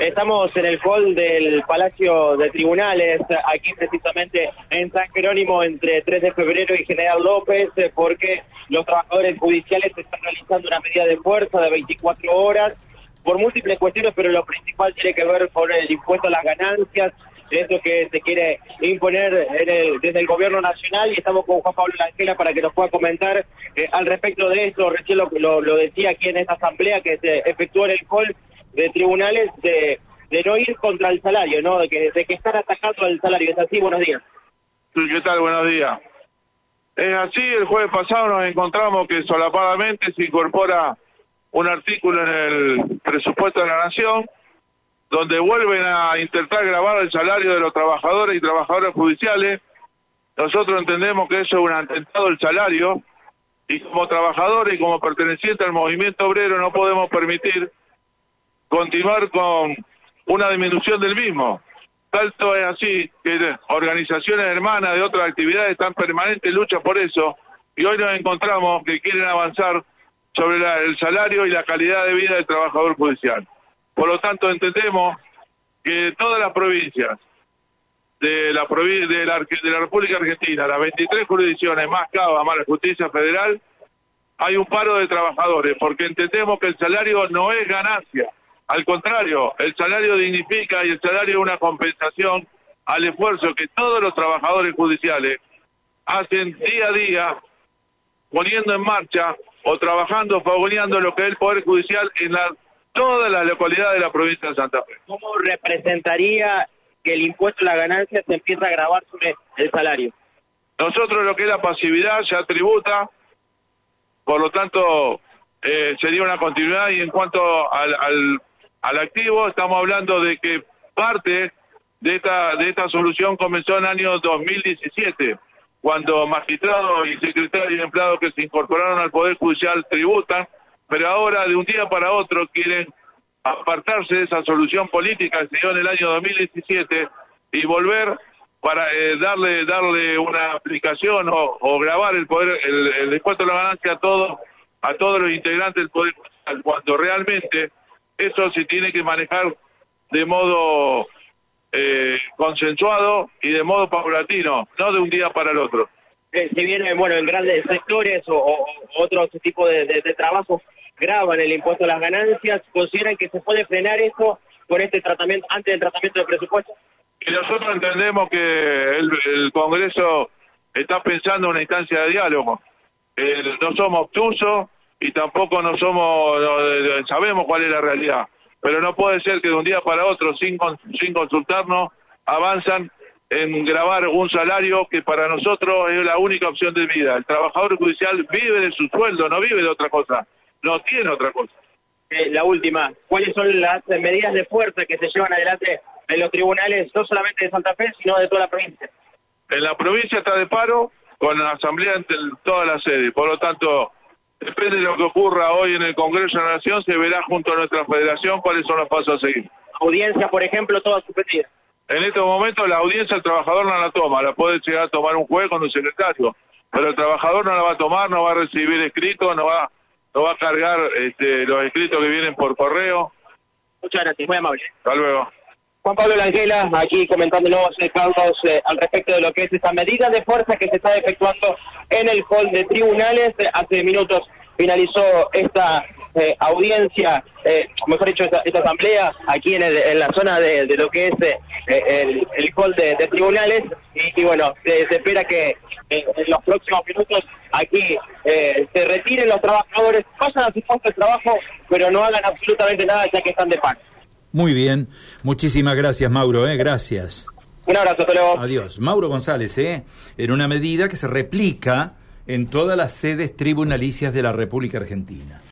Estamos en el hall del Palacio de Tribunales, aquí precisamente en San Jerónimo, entre 3 de febrero y General López, eh, porque los trabajadores judiciales están realizando una medida de fuerza de 24 horas por múltiples cuestiones, pero lo principal tiene que ver con el impuesto a las ganancias, eso que se quiere imponer desde el gobierno nacional y estamos con Juan Pablo Langela para que nos pueda comentar eh, al respecto de esto. Recién lo, lo, lo decía aquí en esta asamblea que se efectuó en el hall de tribunales de, de no ir contra el salario, ¿no? De que, de que están atacando el salario. ¿Es así? Buenos días. ¿Qué tal? Buenos días. Es así, el jueves pasado nos encontramos que solapadamente se incorpora un artículo en el presupuesto de la Nación donde vuelven a intentar grabar el salario de los trabajadores y trabajadoras judiciales. Nosotros entendemos que eso es un atentado al salario y como trabajadores y como pertenecientes al movimiento obrero no podemos permitir continuar con una disminución del mismo. Tanto es así que organizaciones hermanas de otras actividades están en permanente lucha por eso y hoy nos encontramos que quieren avanzar sobre el salario y la calidad de vida del trabajador judicial. Por lo tanto, entendemos que todas las provincias de la, de la, de la República Argentina, las 23 jurisdicciones más Cava, más la Justicia Federal, hay un paro de trabajadores, porque entendemos que el salario no es ganancia, al contrario, el salario dignifica y el salario es una compensación al esfuerzo que todos los trabajadores judiciales hacen día a día poniendo en marcha o trabajando, favoreando lo que es el Poder Judicial en la, todas las localidades de la provincia de Santa Fe. ¿Cómo representaría que el impuesto a la ganancia se empiece a grabar sobre el salario? Nosotros lo que es la pasividad ya tributa, por lo tanto eh, sería una continuidad y en cuanto al, al al activo, estamos hablando de que parte de esta, de esta solución comenzó en el año 2017, cuando magistrados y secretarios y empleados que se incorporaron al Poder Judicial tributan, pero ahora de un día para otro quieren apartarse de esa solución política que se dio en el año 2017 y volver para eh, darle darle una aplicación o, grabar el poder el, el impuesto a la ganancia a todos a todos los integrantes del poder judicial cuando realmente eso se tiene que manejar de modo eh, consensuado y de modo paulatino, no de un día para el otro. Eh, si bien, bueno, en grandes sectores o, o otro tipo de, de, trabajos graban el impuesto a las ganancias, ¿consideran que se puede frenar eso con este tratamiento, antes del tratamiento de presupuesto? Y nosotros entendemos que el, Congreso está pensando en una instancia de diálogo. no somos obtusos, y tampoco no somos, sabemos cuál es la realidad. Pero no puede ser que de un día para otro, sin, sin consultarnos, avanzan en grabar un salario que para nosotros es la única opción de vida. El trabajador judicial vive de su sueldo, no vive de otra cosa, no tiene otra cosa. Eh, la última, ¿cuáles son las medidas de fuerza que se llevan adelante en los tribunales, no solamente de Santa Fe, sino de toda la provincia? En la provincia está de paro con la asamblea en toda la sede, por lo tanto Depende de lo que ocurra hoy en el Congreso de la Nación, se verá junto a nuestra federación cuáles son los pasos a seguir. Audiencia, por ejemplo, toda suspendida. En estos momentos la audiencia el trabajador no la toma, la puede llegar a tomar un juez con un secretario, pero el trabajador no la va a tomar, no va a recibir escrito, no va, no va a cargar este, los escritos que vienen por correo. Muchas gracias, muy amable. Hasta luego. Juan Pablo Langela, aquí comentándonos, eh, Carlos, eh, al respecto de lo que es esta medida de fuerza que se está efectuando en el hall de tribunales. Eh, hace minutos finalizó esta audiencia, mejor dicho, esta, asamblea aquí en, la zona de, lo que es el, el, hall de, tribunales. Y, bueno, se, espera que en los próximos minutos aquí se retiren los trabajadores, pasan a su puesto de trabajo, pero no hagan absolutamente nada ya que están de paz. Muy bien, muchísimas gracias Mauro, ¿eh? gracias. Un abrazo, pero... Adiós. Mauro González, ¿eh? en una medida que se replica en todas las sedes tribunalicias de la República Argentina.